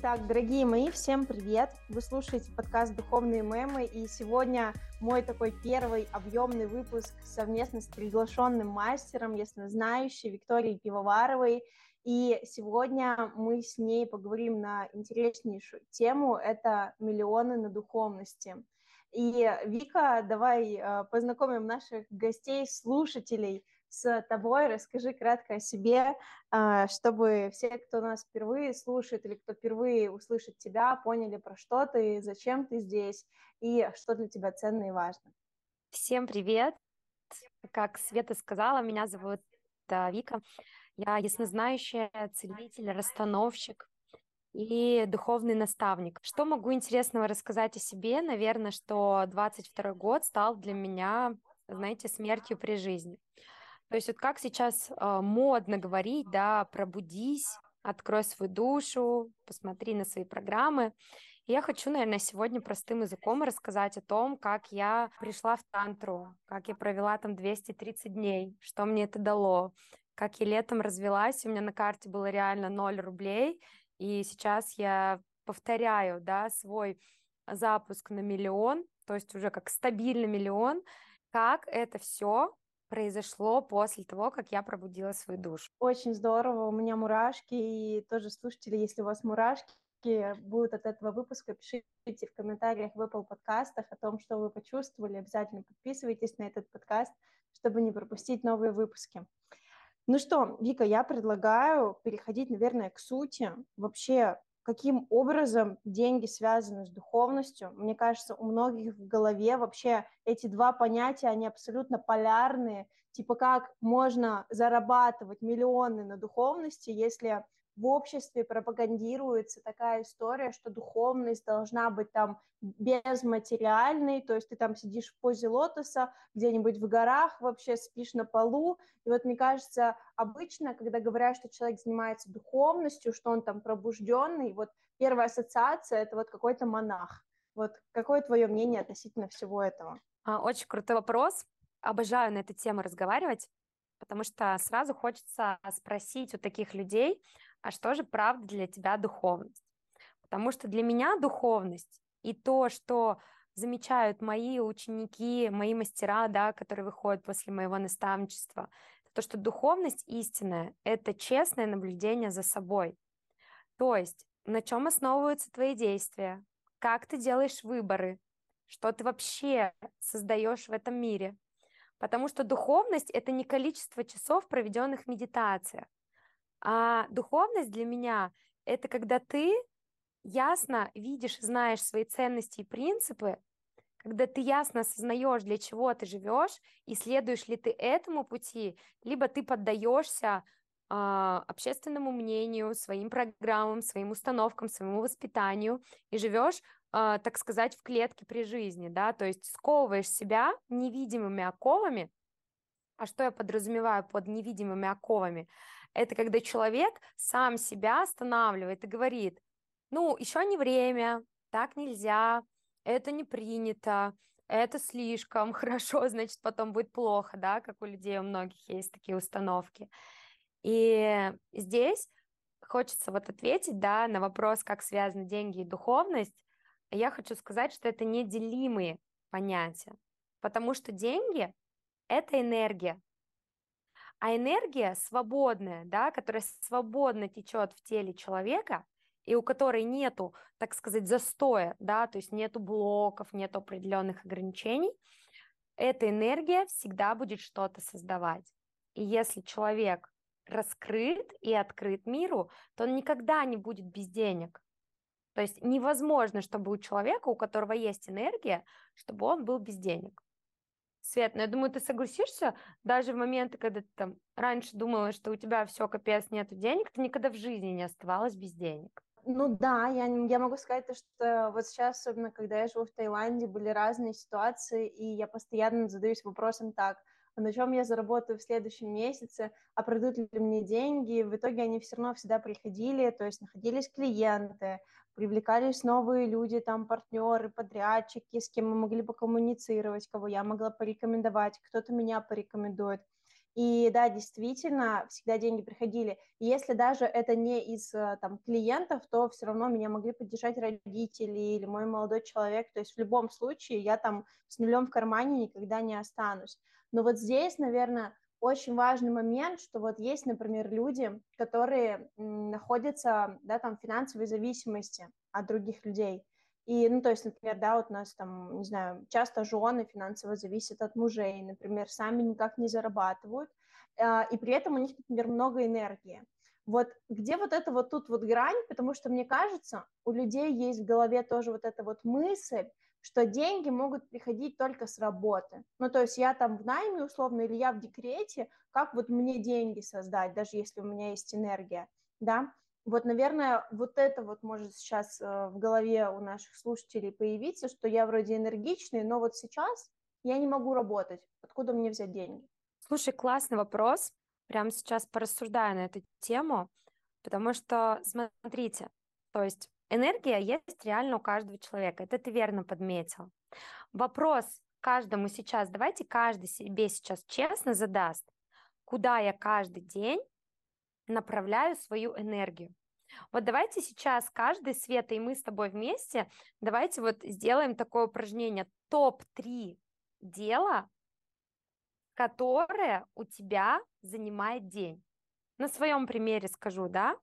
Итак, дорогие мои, всем привет! Вы слушаете подкаст «Духовные мемы», и сегодня мой такой первый объемный выпуск совместно с приглашенным мастером, яснознающей Викторией Пивоваровой. И сегодня мы с ней поговорим на интереснейшую тему – это миллионы на духовности. И, Вика, давай э, познакомим наших гостей, слушателей – с тобой. Расскажи кратко о себе, а, чтобы все, кто нас впервые слушает или кто впервые услышит тебя, поняли, про что ты, зачем ты здесь и что для тебя ценно и важно. Всем привет! Как Света сказала, меня зовут Вика. Я яснознающая целитель, расстановщик и духовный наставник. Что могу интересного рассказать о себе? Наверное, что 22 год стал для меня, знаете, смертью при жизни. То есть вот как сейчас э, модно говорить, да, пробудись, открой свою душу, посмотри на свои программы. И я хочу, наверное, сегодня простым языком рассказать о том, как я пришла в тантру, как я провела там 230 дней, что мне это дало, как я летом развелась, у меня на карте было реально 0 рублей, и сейчас я повторяю, да, свой запуск на миллион, то есть уже как стабильный миллион, как это все произошло после того, как я пробудила свою душу. Очень здорово, у меня мурашки, и тоже слушатели, если у вас мурашки, будут от этого выпуска, пишите в комментариях в Apple подкастах о том, что вы почувствовали. Обязательно подписывайтесь на этот подкаст, чтобы не пропустить новые выпуски. Ну что, Вика, я предлагаю переходить, наверное, к сути. Вообще, каким образом деньги связаны с духовностью. Мне кажется, у многих в голове вообще эти два понятия, они абсолютно полярные. Типа как можно зарабатывать миллионы на духовности, если в обществе пропагандируется такая история, что духовность должна быть там безматериальной, то есть ты там сидишь в позе лотоса, где-нибудь в горах вообще спишь на полу. И вот мне кажется, обычно, когда говорят, что человек занимается духовностью, что он там пробужденный, вот первая ассоциация — это вот какой-то монах. Вот какое твое мнение относительно всего этого? А, очень крутой вопрос. Обожаю на эту тему разговаривать, потому что сразу хочется спросить у таких людей, а что же правда для тебя духовность? Потому что для меня духовность и то, что замечают мои ученики, мои мастера, да, которые выходят после моего наставничества, то, что духовность истинная — это честное наблюдение за собой. То есть на чем основываются твои действия, как ты делаешь выборы, что ты вообще создаешь в этом мире. Потому что духовность — это не количество часов, проведенных в медитациях. А духовность для меня — это когда ты ясно видишь, знаешь свои ценности и принципы, когда ты ясно осознаешь, для чего ты живешь, и следуешь ли ты этому пути, либо ты поддаешься э, общественному мнению, своим программам, своим установкам, своему воспитанию и живешь, э, так сказать, в клетке при жизни, да, то есть сковываешь себя невидимыми оковами. А что я подразумеваю под невидимыми оковами? Это когда человек сам себя останавливает и говорит, ну, еще не время, так нельзя, это не принято, это слишком хорошо, значит, потом будет плохо, да, как у людей, у многих есть такие установки. И здесь хочется вот ответить, да, на вопрос, как связаны деньги и духовность. Я хочу сказать, что это неделимые понятия, потому что деньги — это энергия, а энергия свободная, да, которая свободно течет в теле человека, и у которой нету, так сказать, застоя, да, то есть нету блоков, нету определенных ограничений, эта энергия всегда будет что-то создавать. И если человек раскрыт и открыт миру, то он никогда не будет без денег. То есть невозможно, чтобы у человека, у которого есть энергия, чтобы он был без денег. Свет, ну я думаю, ты согласишься, даже в моменты, когда ты там раньше думала, что у тебя все капец, нету денег, ты никогда в жизни не оставалась без денег. Ну да, я, я могу сказать, то, что вот сейчас, особенно когда я живу в Таиланде, были разные ситуации, и я постоянно задаюсь вопросом так, а на чем я заработаю в следующем месяце, а придут ли мне деньги. В итоге они все равно всегда приходили, то есть находились клиенты, привлекались новые люди, там партнеры, подрядчики, с кем мы могли бы коммуницировать, кого я могла порекомендовать, кто-то меня порекомендует. И да, действительно, всегда деньги приходили. И если даже это не из э, там, клиентов, то все равно меня могли поддержать родители или мой молодой человек. То есть в любом случае я там с нулем в кармане никогда не останусь. Но вот здесь, наверное, очень важный момент, что вот есть, например, люди, которые находятся, да, там, в финансовой зависимости от других людей. И, ну, то есть, например, да, вот у нас там, не знаю, часто жены финансово зависят от мужей, например, сами никак не зарабатывают, а, и при этом у них, например, много энергии. Вот где вот это вот тут вот грань, потому что, мне кажется, у людей есть в голове тоже вот эта вот мысль, что деньги могут приходить только с работы. Ну, то есть я там в найме условно или я в декрете, как вот мне деньги создать, даже если у меня есть энергия, да? Вот, наверное, вот это вот может сейчас э, в голове у наших слушателей появиться, что я вроде энергичный, но вот сейчас я не могу работать. Откуда мне взять деньги? Слушай, классный вопрос. Прямо сейчас порассуждаю на эту тему, потому что, смотрите, то есть энергия есть реально у каждого человека. Это ты верно подметил. Вопрос каждому сейчас, давайте каждый себе сейчас честно задаст, куда я каждый день направляю свою энергию. Вот давайте сейчас каждый, Света, и мы с тобой вместе, давайте вот сделаем такое упражнение. Топ-3 дела, которое у тебя занимает день. На своем примере скажу, да.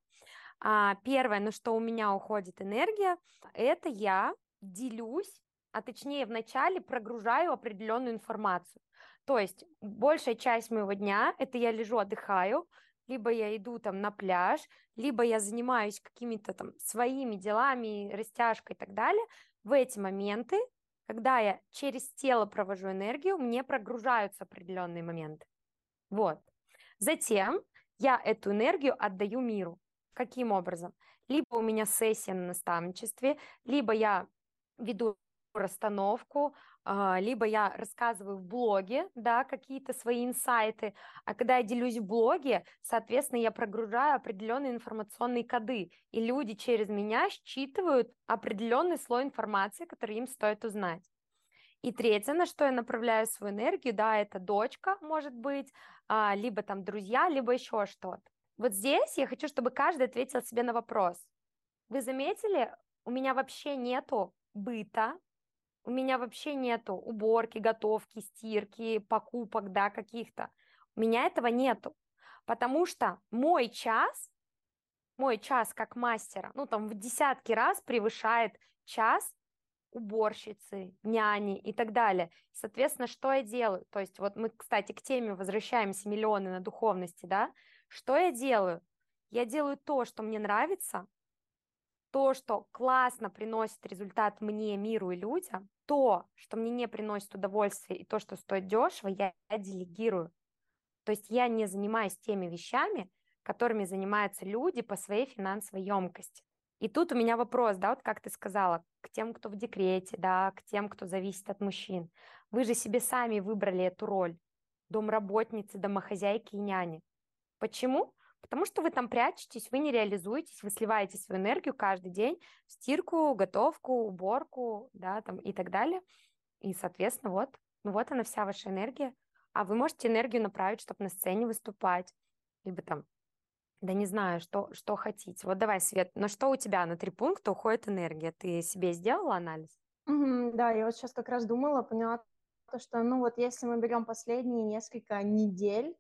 А, первое, на что у меня уходит энергия, это я делюсь, а точнее вначале прогружаю определенную информацию. То есть большая часть моего дня это я лежу, отдыхаю, либо я иду там на пляж, либо я занимаюсь какими-то там своими делами, растяжкой и так далее, в эти моменты, когда я через тело провожу энергию, мне прогружаются определенные моменты. Вот. Затем я эту энергию отдаю миру. Каким образом? Либо у меня сессия на наставничестве, либо я веду расстановку, а, либо я рассказываю в блоге, да, какие-то свои инсайты, а когда я делюсь в блоге, соответственно, я прогружаю определенные информационные коды, и люди через меня считывают определенный слой информации, который им стоит узнать. И третье, на что я направляю свою энергию, да, это дочка, может быть, а, либо там друзья, либо еще что-то. Вот здесь я хочу, чтобы каждый ответил себе на вопрос. Вы заметили, у меня вообще нету быта, у меня вообще нету уборки, готовки, стирки, покупок, да, каких-то. У меня этого нету, потому что мой час, мой час как мастера, ну, там, в десятки раз превышает час уборщицы, няни и так далее. Соответственно, что я делаю? То есть вот мы, кстати, к теме возвращаемся миллионы на духовности, да? Что я делаю? Я делаю то, что мне нравится, то, что классно приносит результат мне, миру и людям, то, что мне не приносит удовольствие, и то, что стоит дешево, я, делегирую. То есть я не занимаюсь теми вещами, которыми занимаются люди по своей финансовой емкости. И тут у меня вопрос, да, вот как ты сказала, к тем, кто в декрете, да, к тем, кто зависит от мужчин. Вы же себе сами выбрали эту роль домработницы, домохозяйки и няни. Почему? Потому что вы там прячетесь, вы не реализуетесь, вы сливаете свою энергию каждый день в стирку, готовку, уборку, да, там и так далее. И, соответственно, вот, ну вот она вся ваша энергия. А вы можете энергию направить, чтобы на сцене выступать, либо там, да не знаю, что, что хотите. Вот давай, Свет, на что у тебя на три пункта уходит энергия? Ты себе сделала анализ? Да, я вот сейчас как раз думала, поняла то, что, ну вот если мы берем последние несколько недель,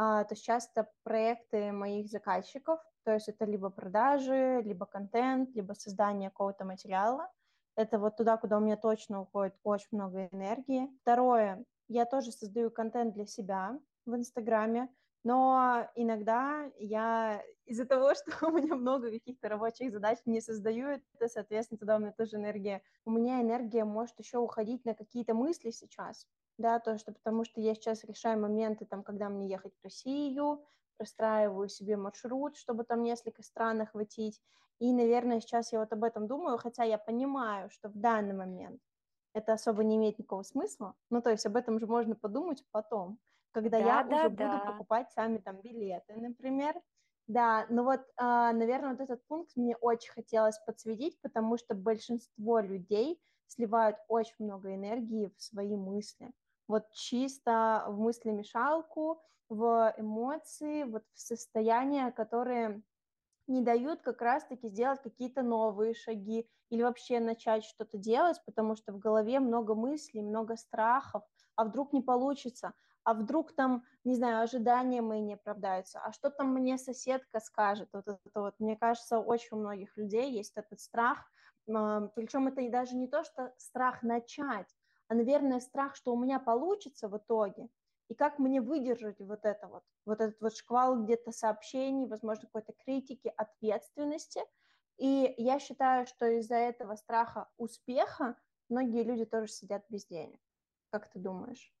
то сейчас это проекты моих заказчиков, то есть это либо продажи, либо контент, либо создание какого-то материала. Это вот туда, куда у меня точно уходит очень много энергии. Второе, я тоже создаю контент для себя в Инстаграме, но иногда я из-за того, что у меня много каких-то рабочих задач не создаю это, соответственно, туда у меня тоже энергия. У меня энергия может еще уходить на какие-то мысли сейчас да, то, что потому что я сейчас решаю моменты, там, когда мне ехать в Россию, простраиваю себе маршрут, чтобы там несколько стран охватить, и, наверное, сейчас я вот об этом думаю, хотя я понимаю, что в данный момент это особо не имеет никакого смысла, ну, то есть об этом же можно подумать потом, когда да, я да, уже да. буду покупать сами там билеты, например, да, ну вот, а, наверное, вот этот пункт мне очень хотелось подсветить, потому что большинство людей сливают очень много энергии в свои мысли вот чисто в мыслемешалку, в эмоции, вот в состояния, которые не дают как раз-таки сделать какие-то новые шаги или вообще начать что-то делать, потому что в голове много мыслей, много страхов, а вдруг не получится, а вдруг там, не знаю, ожидания мои не оправдаются, а что там мне соседка скажет, вот это вот, мне кажется, очень у многих людей есть этот страх, причем это даже не то, что страх начать, а, наверное, страх, что у меня получится в итоге, и как мне выдержать вот это вот, вот этот вот шквал где-то сообщений, возможно, какой-то критики, ответственности. И я считаю, что из-за этого страха успеха многие люди тоже сидят без денег. Как ты думаешь?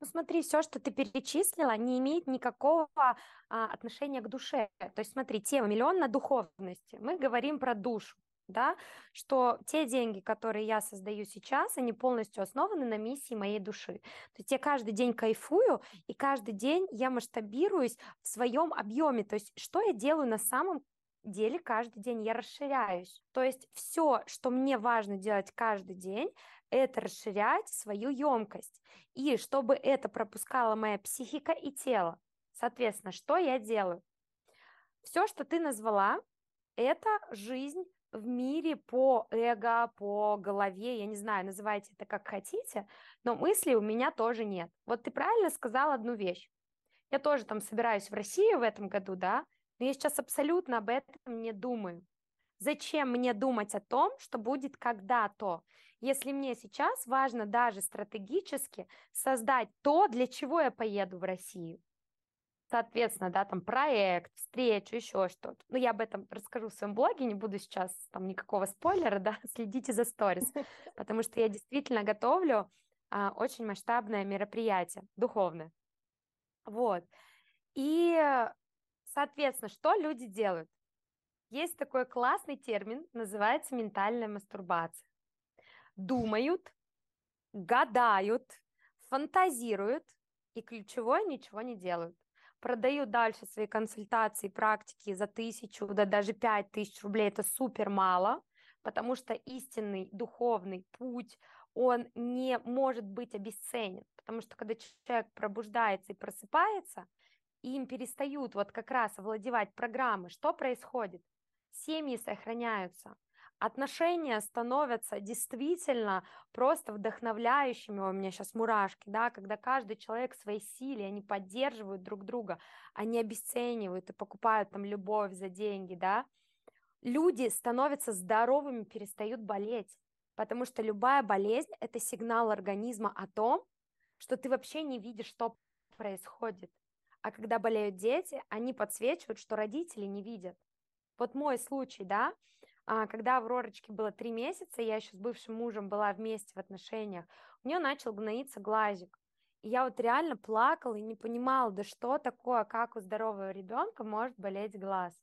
Ну смотри, все, что ты перечислила, не имеет никакого а, отношения к душе. То есть смотри, тема миллион на духовности. Мы говорим про душу да, что те деньги, которые я создаю сейчас, они полностью основаны на миссии моей души. То есть я каждый день кайфую, и каждый день я масштабируюсь в своем объеме. То есть что я делаю на самом деле каждый день, я расширяюсь. То есть все, что мне важно делать каждый день, это расширять свою емкость. И чтобы это пропускала моя психика и тело. Соответственно, что я делаю? Все, что ты назвала, это жизнь в мире по эго, по голове, я не знаю, называйте это как хотите, но мыслей у меня тоже нет. Вот ты правильно сказал одну вещь. Я тоже там собираюсь в Россию в этом году, да, но я сейчас абсолютно об этом не думаю. Зачем мне думать о том, что будет когда-то, если мне сейчас важно даже стратегически создать то, для чего я поеду в Россию? Соответственно, да, там проект, встречу, еще что-то. Ну, я об этом расскажу в своем блоге, не буду сейчас там никакого спойлера, да, следите за сторис, потому что я действительно готовлю а, очень масштабное мероприятие, духовное. Вот. И, соответственно, что люди делают? Есть такой классный термин, называется ментальная мастурбация. Думают, гадают, фантазируют, и ключевое ничего не делают продаю дальше свои консультации, практики за тысячу, да даже пять тысяч рублей, это супер мало, потому что истинный духовный путь, он не может быть обесценен, потому что когда человек пробуждается и просыпается, им перестают вот как раз овладевать программы, что происходит? Семьи сохраняются, отношения становятся действительно просто вдохновляющими, у меня сейчас мурашки, да, когда каждый человек в своей силе, они поддерживают друг друга, они обесценивают и покупают там любовь за деньги, да, люди становятся здоровыми, перестают болеть, потому что любая болезнь – это сигнал организма о том, что ты вообще не видишь, что происходит. А когда болеют дети, они подсвечивают, что родители не видят. Вот мой случай, да, когда Авророчке было три месяца, я еще с бывшим мужем была вместе в отношениях, у нее начал гноиться глазик. И я вот реально плакала и не понимала, да что такое, как у здорового ребенка может болеть глаз.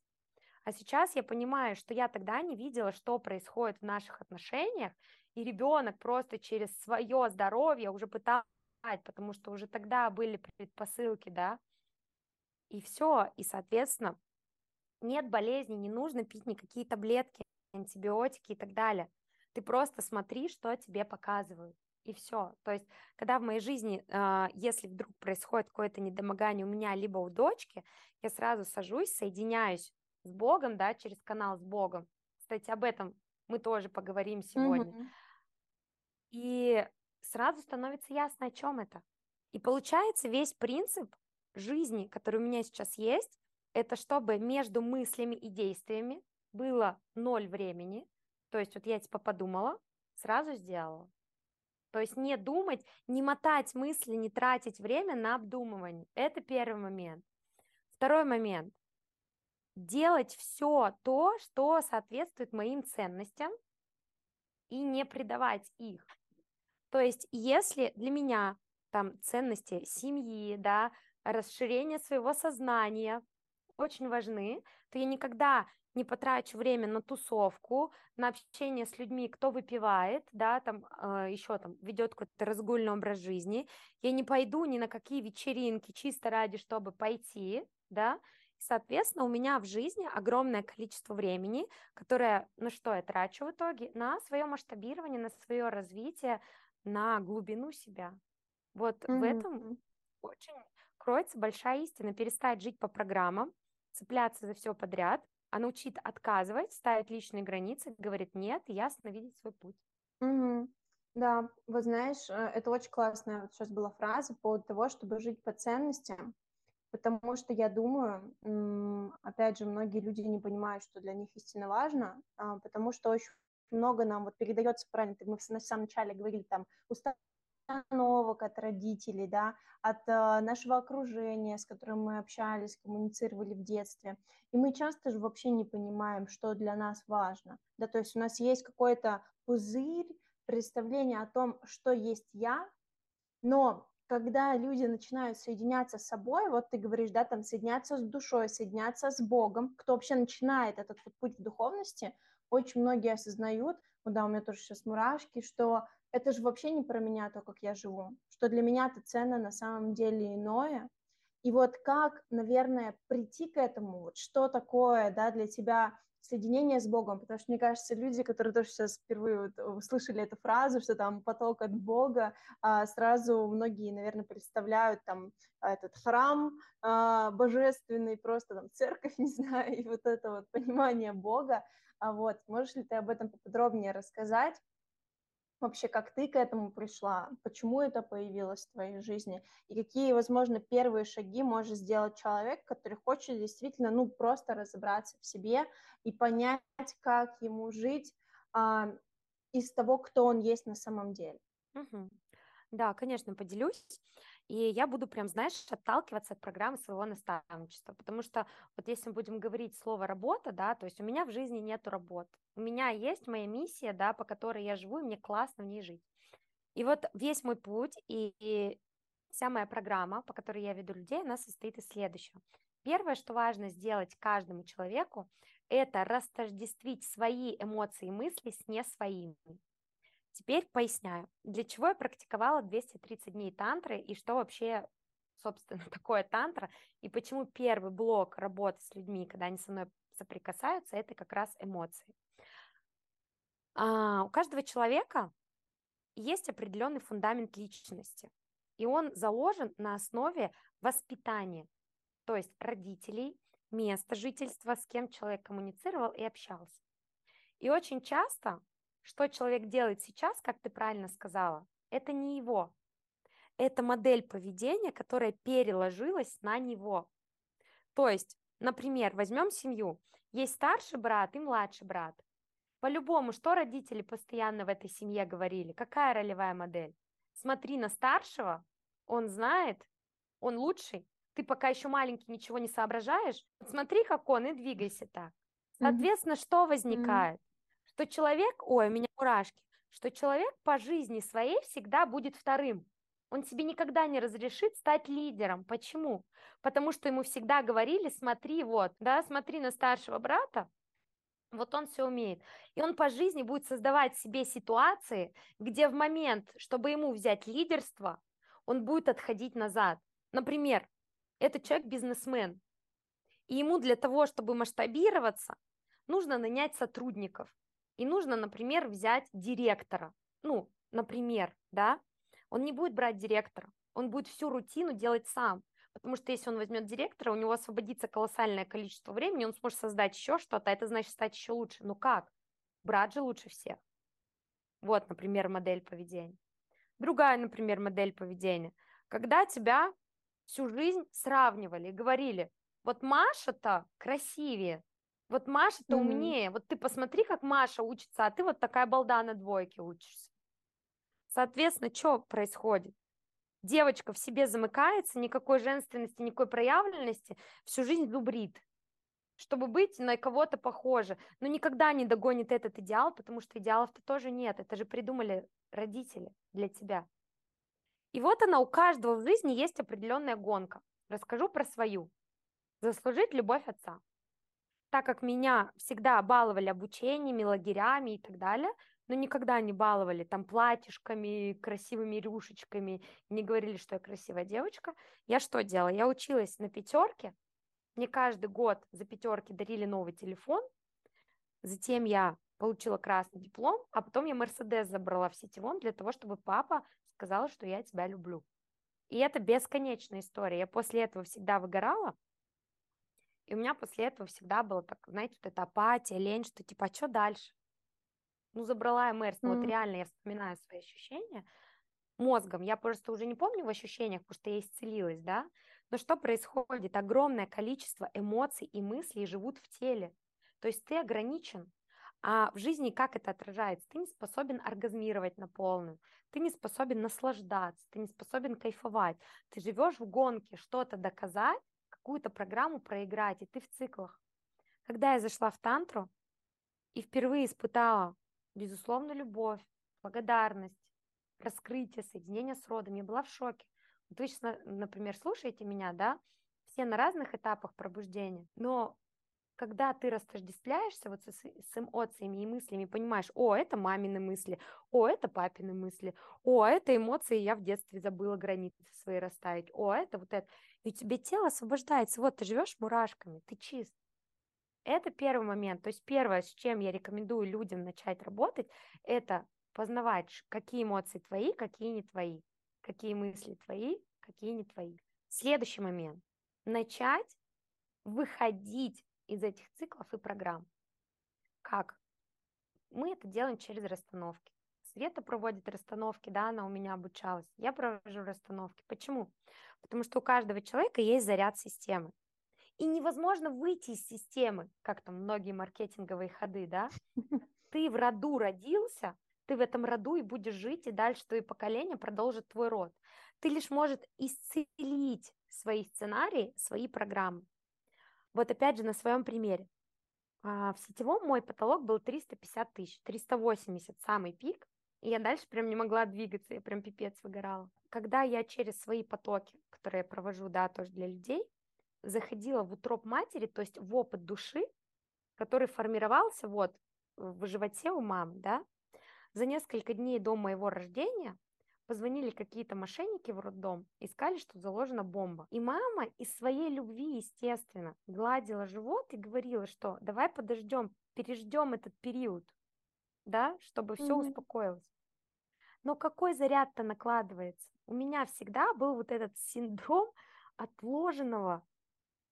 А сейчас я понимаю, что я тогда не видела, что происходит в наших отношениях, и ребенок просто через свое здоровье уже пытался, потому что уже тогда были предпосылки, да, и все, и, соответственно, нет болезни, не нужно пить никакие таблетки, антибиотики и так далее. Ты просто смотри, что тебе показывают. И все. То есть, когда в моей жизни, а, если вдруг происходит какое-то недомогание у меня, либо у дочки, я сразу сажусь, соединяюсь с Богом, да, через канал с Богом. Кстати, об этом мы тоже поговорим сегодня. Mm-hmm. И сразу становится ясно, о чем это. И получается весь принцип жизни, который у меня сейчас есть, это чтобы между мыслями и действиями было ноль времени, то есть вот я типа подумала, сразу сделала. То есть не думать, не мотать мысли, не тратить время на обдумывание. Это первый момент. Второй момент. Делать все то, что соответствует моим ценностям, и не предавать их. То есть, если для меня там ценности семьи, да, расширение своего сознания, очень важны, то я никогда не потрачу время на тусовку, на общение с людьми, кто выпивает, да, там э, еще там ведет какой-то разгульный образ жизни. Я не пойду ни на какие вечеринки чисто ради, чтобы пойти, да. Соответственно, у меня в жизни огромное количество времени, которое, ну что я трачу в итоге, на свое масштабирование, на свое развитие, на глубину себя. Вот mm-hmm. в этом очень кроется большая истина. Перестать жить по программам, цепляться за все подряд, а научить отказывать, ставить личные границы, говорит нет, ясно видеть свой путь. Угу. Да, вот знаешь, э, это очень классная вот сейчас была фраза по поводу того, чтобы жить по ценностям, потому что я думаю, опять же, многие люди не понимают, что для них истинно важно, а, потому что очень много нам вот передается правильно, мы в самом начале говорили там установок от родителей, да, от э, нашего окружения, с которым мы общались, коммуницировали в детстве. И мы часто же вообще не понимаем, что для нас важно. Да, то есть у нас есть какой-то пузырь, представление о том, что есть я, но когда люди начинают соединяться с собой, вот ты говоришь, да, там соединяться с душой, соединяться с Богом, кто вообще начинает этот вот путь в духовности, очень многие осознают, ну да, у меня тоже сейчас мурашки, что это же вообще не про меня, то, как я живу, что для меня это ценно на самом деле иное. И вот как, наверное, прийти к этому, вот что такое, да, для тебя соединение с Богом, потому что, мне кажется, люди, которые тоже сейчас впервые вот услышали эту фразу, что там поток от Бога, а, сразу многие, наверное, представляют там этот храм а, божественный, просто там церковь, не знаю, и вот это вот понимание Бога, а вот, можешь ли ты об этом поподробнее рассказать? Вообще, как ты к этому пришла, почему это появилось в твоей жизни, и какие, возможно, первые шаги может сделать человек, который хочет действительно, ну, просто разобраться в себе и понять, как ему жить а, из того, кто он есть на самом деле. Угу. Да, конечно, поделюсь. И я буду прям, знаешь, отталкиваться от программы своего наставничества, потому что вот если мы будем говорить слово работа, да, то есть у меня в жизни нету работы, у меня есть моя миссия, да, по которой я живу, и мне классно в ней жить. И вот весь мой путь и, и вся моя программа, по которой я веду людей, она состоит из следующего. Первое, что важно сделать каждому человеку, это растождествить свои эмоции и мысли с не своими. Теперь поясняю, для чего я практиковала 230 дней тантры и что вообще, собственно, такое тантра, и почему первый блок работы с людьми, когда они со мной соприкасаются, это как раз эмоции. А, у каждого человека есть определенный фундамент личности, и он заложен на основе воспитания, то есть родителей, места жительства, с кем человек коммуницировал и общался. И очень часто что человек делает сейчас, как ты правильно сказала, это не его. Это модель поведения, которая переложилась на него. То есть, например, возьмем семью. Есть старший брат и младший брат. По-любому, что родители постоянно в этой семье говорили? Какая ролевая модель? Смотри на старшего, он знает, он лучший. Ты пока еще маленький, ничего не соображаешь. Смотри, как он, и двигайся так. Соответственно, mm-hmm. что возникает? Что человек, ой, у меня мурашки, что человек по жизни своей всегда будет вторым. Он себе никогда не разрешит стать лидером. Почему? Потому что ему всегда говорили, смотри, вот, да, смотри на старшего брата, вот он все умеет. И он по жизни будет создавать себе ситуации, где в момент, чтобы ему взять лидерство, он будет отходить назад. Например, этот человек бизнесмен, и ему для того, чтобы масштабироваться, нужно нанять сотрудников и нужно, например, взять директора. Ну, например, да, он не будет брать директора, он будет всю рутину делать сам. Потому что если он возьмет директора, у него освободится колоссальное количество времени, он сможет создать еще что-то, а это значит стать еще лучше. Ну как? Брат же лучше всех. Вот, например, модель поведения. Другая, например, модель поведения. Когда тебя всю жизнь сравнивали и говорили, вот Маша-то красивее, вот Маша-то mm-hmm. умнее. Вот ты посмотри, как Маша учится, а ты вот такая балда на двойке учишься. Соответственно, что происходит? Девочка в себе замыкается, никакой женственности, никакой проявленности, всю жизнь зубрит, чтобы быть на кого-то похоже. Но никогда не догонит этот идеал, потому что идеалов-то тоже нет. Это же придумали родители для тебя. И вот она, у каждого в жизни есть определенная гонка. Расскажу про свою. Заслужить любовь отца так как меня всегда баловали обучениями, лагерями и так далее, но никогда не баловали там платьишками, красивыми рюшечками, не говорили, что я красивая девочка, я что делала? Я училась на пятерке, мне каждый год за пятерки дарили новый телефон, затем я получила красный диплом, а потом я Мерседес забрала в сетевом для того, чтобы папа сказал, что я тебя люблю. И это бесконечная история. Я после этого всегда выгорала, и у меня после этого всегда было так, знаете, вот эта апатия, лень, что типа, а что дальше? Ну, забрала я Мэрс, mm-hmm. вот реально я вспоминаю свои ощущения мозгом. Я просто уже не помню в ощущениях, потому что я исцелилась, да? Но что происходит? Огромное количество эмоций и мыслей живут в теле. То есть ты ограничен. А в жизни как это отражается? Ты не способен оргазмировать на полную, ты не способен наслаждаться, ты не способен кайфовать. Ты живешь в гонке, что-то доказать, какую-то программу проиграть, и ты в циклах. Когда я зашла в тантру и впервые испытала безусловно любовь, благодарность, раскрытие, соединение с родом, я была в шоке. Вот вы сейчас, например, слушаете меня, да, все на разных этапах пробуждения, но когда ты растождествляешься вот с, с эмоциями и мыслями, понимаешь, о, это мамины мысли, о, это папины мысли, о, это эмоции, я в детстве забыла границы свои расставить, о, это вот это. И у тебя тело освобождается. Вот ты живешь мурашками, ты чист. Это первый момент. То есть первое, с чем я рекомендую людям начать работать, это познавать, какие эмоции твои, какие не твои, какие мысли твои, какие не твои. Следующий момент. Начать выходить из этих циклов и программ. Как? Мы это делаем через расстановки. Света проводит расстановки, да, она у меня обучалась. Я провожу расстановки. Почему? Потому что у каждого человека есть заряд системы. И невозможно выйти из системы, как там многие маркетинговые ходы, да? Ты в роду родился, ты в этом роду и будешь жить, и дальше твои поколения продолжат твой род. Ты лишь может исцелить свои сценарии, свои программы. Вот опять же на своем примере. А, в сетевом мой потолок был 350 тысяч, 380 самый пик, и я дальше прям не могла двигаться, я прям пипец выгорала. Когда я через свои потоки, которые я провожу, да, тоже для людей, заходила в утроп матери, то есть в опыт души, который формировался вот в животе у мамы, да, за несколько дней до моего рождения позвонили какие-то мошенники в роддом и сказали, что заложена бомба. И мама из своей любви, естественно, гладила живот и говорила, что давай подождем, переждем этот период, да, чтобы все mm-hmm. успокоилось. Но какой заряд-то накладывается? У меня всегда был вот этот синдром отложенного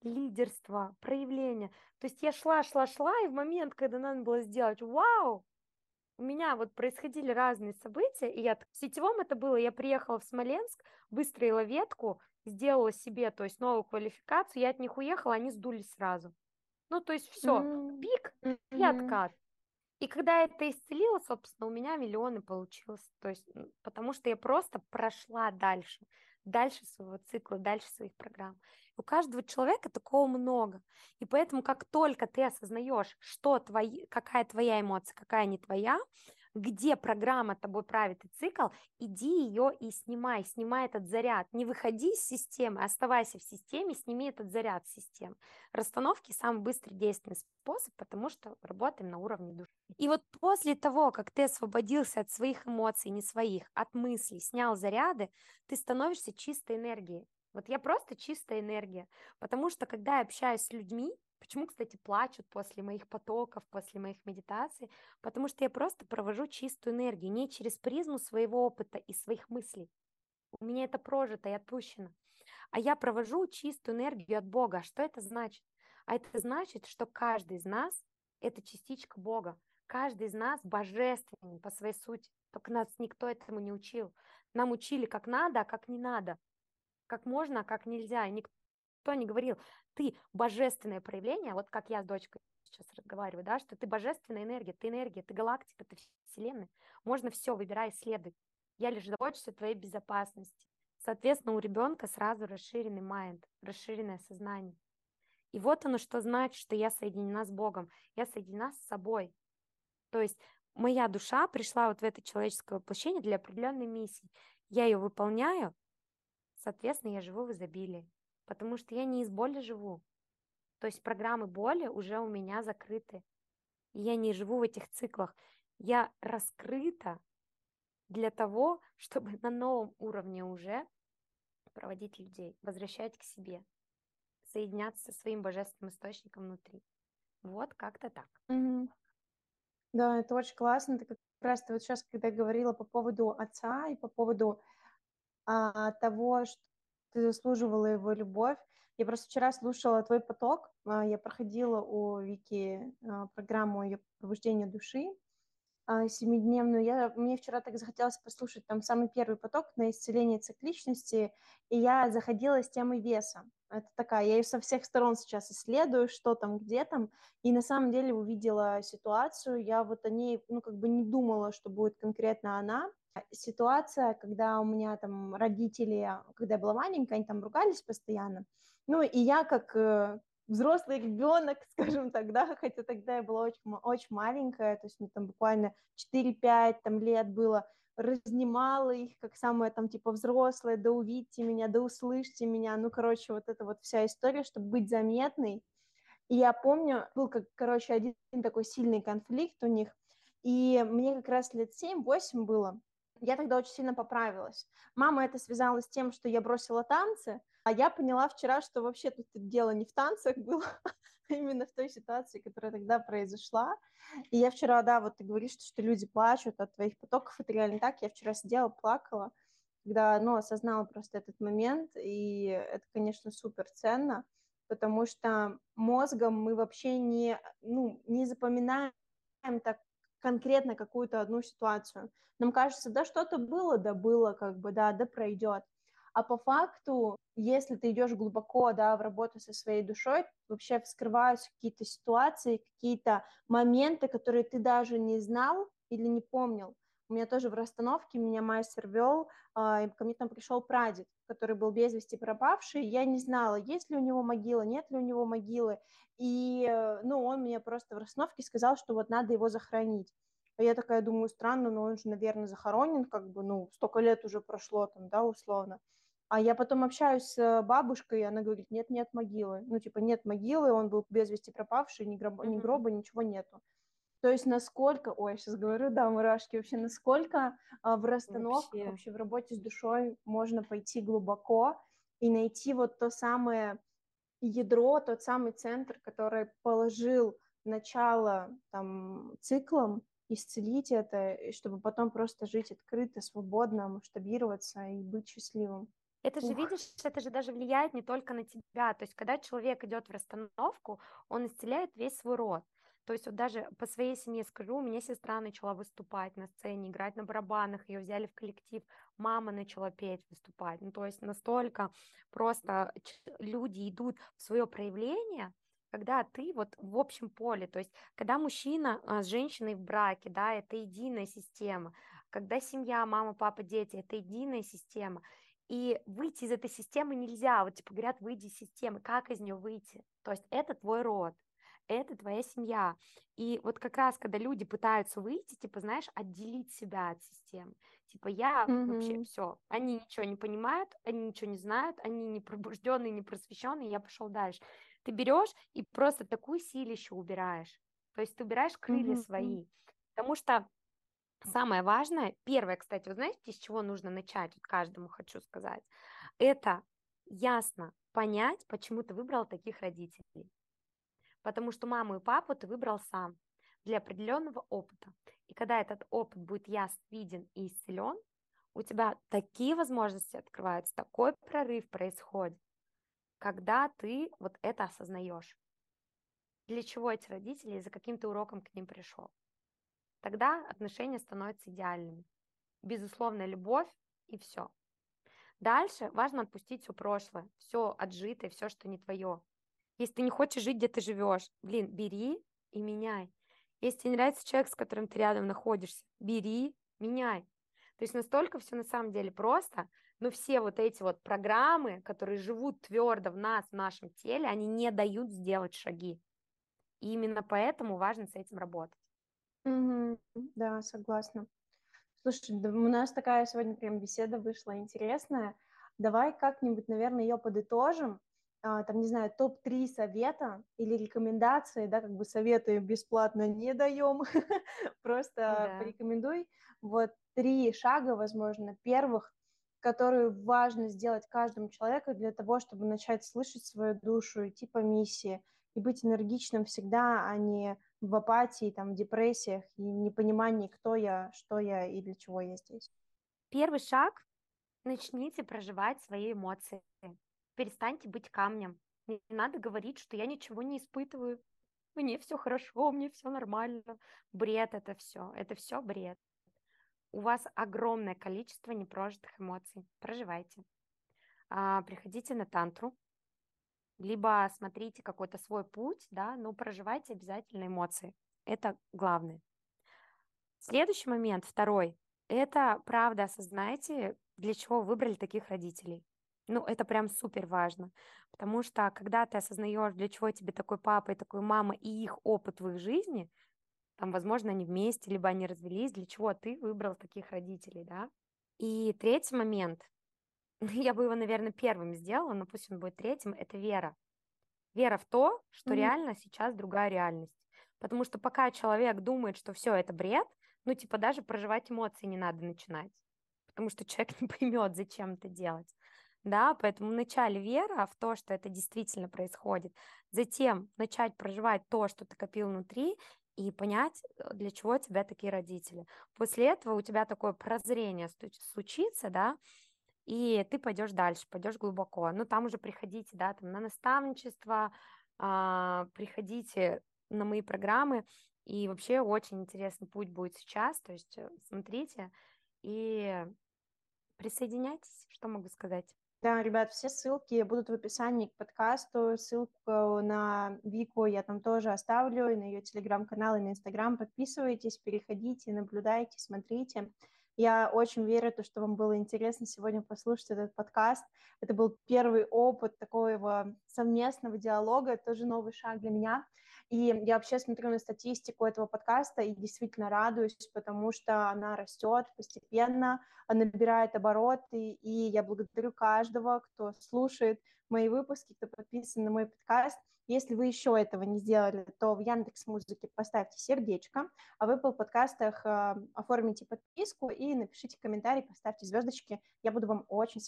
лидерства, проявления. То есть я шла, шла, шла, и в момент, когда надо было сделать, вау, у меня вот происходили разные события, и я в сетевом это было, я приехала в Смоленск, выстроила ветку, сделала себе, то есть новую квалификацию, я от них уехала, они сдулись сразу. Ну, то есть все, mm-hmm. пик и откат. И когда это исцелило, собственно, у меня миллионы получилось. То есть, потому что я просто прошла дальше, дальше своего цикла, дальше своих программ. У каждого человека такого много. И поэтому, как только ты осознаешь, что твои, какая твоя эмоция, какая не твоя, где программа тобой правит и цикл, иди ее и снимай, снимай этот заряд. Не выходи из системы, оставайся в системе, сними этот заряд системы. Расстановки самый быстрый действенный способ, потому что работаем на уровне души. И вот после того, как ты освободился от своих эмоций, не своих, от мыслей, снял заряды, ты становишься чистой энергией. Вот я просто чистая энергия, потому что когда я общаюсь с людьми, почему, кстати, плачут после моих потоков, после моих медитаций, потому что я просто провожу чистую энергию, не через призму своего опыта и своих мыслей. У меня это прожито и отпущено. А я провожу чистую энергию от Бога. Что это значит? А это значит, что каждый из нас – это частичка Бога. Каждый из нас божественный по своей сути. Только нас никто этому не учил. Нам учили как надо, а как не надо как можно, а как нельзя. И никто не говорил, ты божественное проявление, вот как я с дочкой сейчас разговариваю, да, что ты божественная энергия, ты энергия, ты галактика, ты вселенная. Можно все, выбирай, исследуй. Я лишь забочусь о твоей безопасности. Соответственно, у ребенка сразу расширенный майнд, расширенное сознание. И вот оно что значит, что я соединена с Богом, я соединена с собой. То есть моя душа пришла вот в это человеческое воплощение для определенной миссии. Я ее выполняю, Соответственно, я живу в изобилии, потому что я не из боли живу. То есть программы боли уже у меня закрыты. И я не живу в этих циклах. Я раскрыта для того, чтобы на новом уровне уже проводить людей, возвращать к себе, соединяться со своим божественным источником внутри. Вот как-то так. Mm-hmm. Да, это очень классно. Ты как раз ты вот сейчас, когда говорила по поводу отца и по поводу а, того, что ты заслуживала его любовь. Я просто вчера слушала твой поток, а, я проходила у Вики а, программу ее пробуждения души, а, семидневную. Я, мне вчера так захотелось послушать там самый первый поток на исцеление цикличности, и я заходила с темой веса. Это такая, я ее со всех сторон сейчас исследую, что там, где там, и на самом деле увидела ситуацию, я вот о ней, ну, как бы не думала, что будет конкретно она. Ситуация, когда у меня там родители, когда я была маленькая, они там ругались постоянно, ну, и я как э, взрослый ребенок, скажем так, да, хотя тогда я была очень, очень маленькая, то есть мне там буквально 4-5 там, лет было, разнимала их, как самая там типа взрослая, да увидьте меня, да услышьте меня, ну, короче, вот эта вот вся история, чтобы быть заметной. И я помню, был, как, короче, один такой сильный конфликт у них, и мне как раз лет 7-8 было, я тогда очень сильно поправилась. Мама это связала с тем, что я бросила танцы, а я поняла вчера, что вообще тут дело не в танцах было, а именно в той ситуации, которая тогда произошла. И я вчера, да, вот ты говоришь, что, что люди плачут от твоих потоков, это реально так. Я вчера сидела, плакала, когда, ну, осознала просто этот момент, и это, конечно, супер ценно, потому что мозгом мы вообще не, ну, не запоминаем так конкретно какую-то одну ситуацию. Нам кажется, да, что-то было, да, было, как бы, да, да, пройдет. А по факту, если ты идешь глубоко, да, в работу со своей душой, вообще вскрываются какие-то ситуации, какие-то моменты, которые ты даже не знал или не помнил. У меня тоже в расстановке меня мастер вел, а, и ко мне там пришел прадед, который был без вести пропавший. Я не знала, есть ли у него могила, нет ли у него могилы. И, э, ну, он мне просто в расстановке сказал, что вот надо его захоронить. А я такая думаю, странно, но он же, наверное, захоронен, как бы, ну, столько лет уже прошло там, да, условно. А я потом общаюсь с бабушкой, и она говорит, нет, нет могилы. Ну, типа, нет могилы, он был без вести пропавший, ни гроба, ни гроба ничего нету. То есть насколько, ой, я сейчас говорю, да, мурашки, вообще насколько а, в расстановках, вообще. вообще в работе с душой можно пойти глубоко и найти вот то самое ядро, тот самый центр, который положил начало там циклом, исцелить это, чтобы потом просто жить открыто, свободно, масштабироваться и быть счастливым. Это же, Ух. видишь, это же даже влияет не только на тебя. То есть, когда человек идет в расстановку, он исцеляет весь свой род. То есть вот даже по своей семье скажу, у меня сестра начала выступать на сцене, играть на барабанах, ее взяли в коллектив, мама начала петь, выступать. Ну, то есть настолько просто люди идут в свое проявление, когда ты вот в общем поле, то есть когда мужчина а, с женщиной в браке, да, это единая система, когда семья, мама, папа, дети, это единая система, и выйти из этой системы нельзя. Вот типа говорят, выйди из системы. Как из нее выйти? То есть это твой род, это твоя семья. И вот как раз, когда люди пытаются выйти, типа, знаешь, отделить себя от системы. Типа, я mm-hmm. вообще все. Они ничего не понимают, они ничего не знают, они не пробужденные, не просвещенные, я пошел дальше. Ты берешь и просто такую силищу убираешь. То есть ты убираешь крылья mm-hmm. свои. Потому что Самое важное, первое, кстати, вы знаете, с чего нужно начать, вот каждому хочу сказать, это ясно понять, почему ты выбрал таких родителей. Потому что маму и папу ты выбрал сам для определенного опыта. И когда этот опыт будет ясно виден и исцелен, у тебя такие возможности открываются, такой прорыв происходит, когда ты вот это осознаешь. Для чего эти родители за каким ты уроком к ним пришел. Тогда отношения становятся идеальными. Безусловная любовь и все. Дальше важно отпустить все прошлое, все отжитое, все, что не твое. Если ты не хочешь жить, где ты живешь, блин, бери и меняй. Если тебе нравится человек, с которым ты рядом находишься, бери, меняй. То есть настолько все на самом деле просто, но все вот эти вот программы, которые живут твердо в нас, в нашем теле, они не дают сделать шаги. И именно поэтому важно с этим работать. Мгм. Да, согласна. Слушай, да у нас такая сегодня прям беседа вышла интересная. Давай как-нибудь, наверное, ее подытожим. А, там, не знаю, топ-3 совета или рекомендации, да, как бы советы бесплатно не даем, просто Да. порекомендуй. Вот три шага, возможно, первых, которые важно сделать каждому человеку для того, чтобы начать слышать свою душу, идти по миссии и быть энергичным всегда, а не в апатии, там, в депрессиях и непонимании, кто я, что я и для чего я здесь. Первый шаг начните проживать свои эмоции. Перестаньте быть камнем. Не надо говорить, что я ничего не испытываю. Мне все хорошо, мне все нормально. Бред это все. Это все бред. У вас огромное количество непрожитых эмоций. Проживайте. А, приходите на тантру, либо смотрите какой-то свой путь, да, но проживайте обязательно эмоции. Это главное. Следующий момент, второй, это правда осознайте, для чего выбрали таких родителей. Ну, это прям супер важно, потому что когда ты осознаешь, для чего тебе такой папа и такой мама и их опыт в их жизни, там, возможно, они вместе, либо они развелись, для чего ты выбрал таких родителей, да. И третий момент, я бы его, наверное, первым сделала, но пусть он будет третьим, это вера. Вера в то, что mm-hmm. реально сейчас другая реальность. Потому что пока человек думает, что все это бред, ну, типа, даже проживать эмоции не надо начинать, потому что человек не поймет, зачем это делать. Да, поэтому вначале вера в то, что это действительно происходит, затем начать проживать то, что ты копил внутри, и понять, э, для чего у тебя такие родители. После этого у тебя такое прозрение случится, да, и ты пойдешь дальше, пойдешь глубоко. Ну, там уже приходите, да, там на наставничество, а, приходите на мои программы, и вообще очень интересный путь будет сейчас, то есть э, смотрите и присоединяйтесь, что могу сказать. Да, ребят, все ссылки будут в описании к подкасту. Ссылку на Вику я там тоже оставлю, и на ее телеграм-канал, и на инстаграм. Подписывайтесь, переходите, наблюдайте, смотрите. Я очень верю, то, что вам было интересно сегодня послушать этот подкаст. Это был первый опыт такого совместного диалога, тоже новый шаг для меня. И я вообще смотрю на статистику этого подкаста и действительно радуюсь, потому что она растет постепенно, набирает обороты, и я благодарю каждого, кто слушает мои выпуски, кто подписан на мой подкаст. Если вы еще этого не сделали, то в Яндекс Музыке поставьте сердечко, а в Apple подкастах э, оформите подписку и напишите комментарий, поставьте звездочки. Я буду вам очень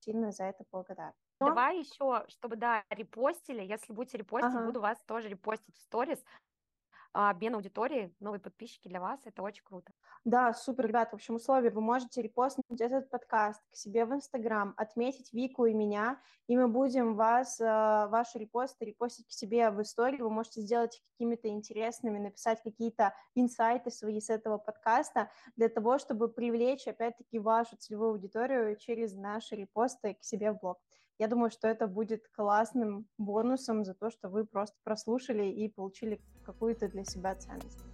сильно за это благодарна. Давай еще, чтобы, да, репостили. Если будете репостить, ага. буду вас тоже репостить в сторис. А, обмен аудитории, новые подписчики для вас, это очень круто. Да, супер, ребят, в общем, условия, вы можете репостнуть этот подкаст к себе в Инстаграм, отметить Вику и меня, и мы будем вас, а, ваши репосты репостить к себе в истории, вы можете сделать их какими-то интересными, написать какие-то инсайты свои с этого подкаста для того, чтобы привлечь, опять-таки, вашу целевую аудиторию через наши репосты к себе в блог. Я думаю, что это будет классным бонусом за то, что вы просто прослушали и получили какую-то для себя ценность.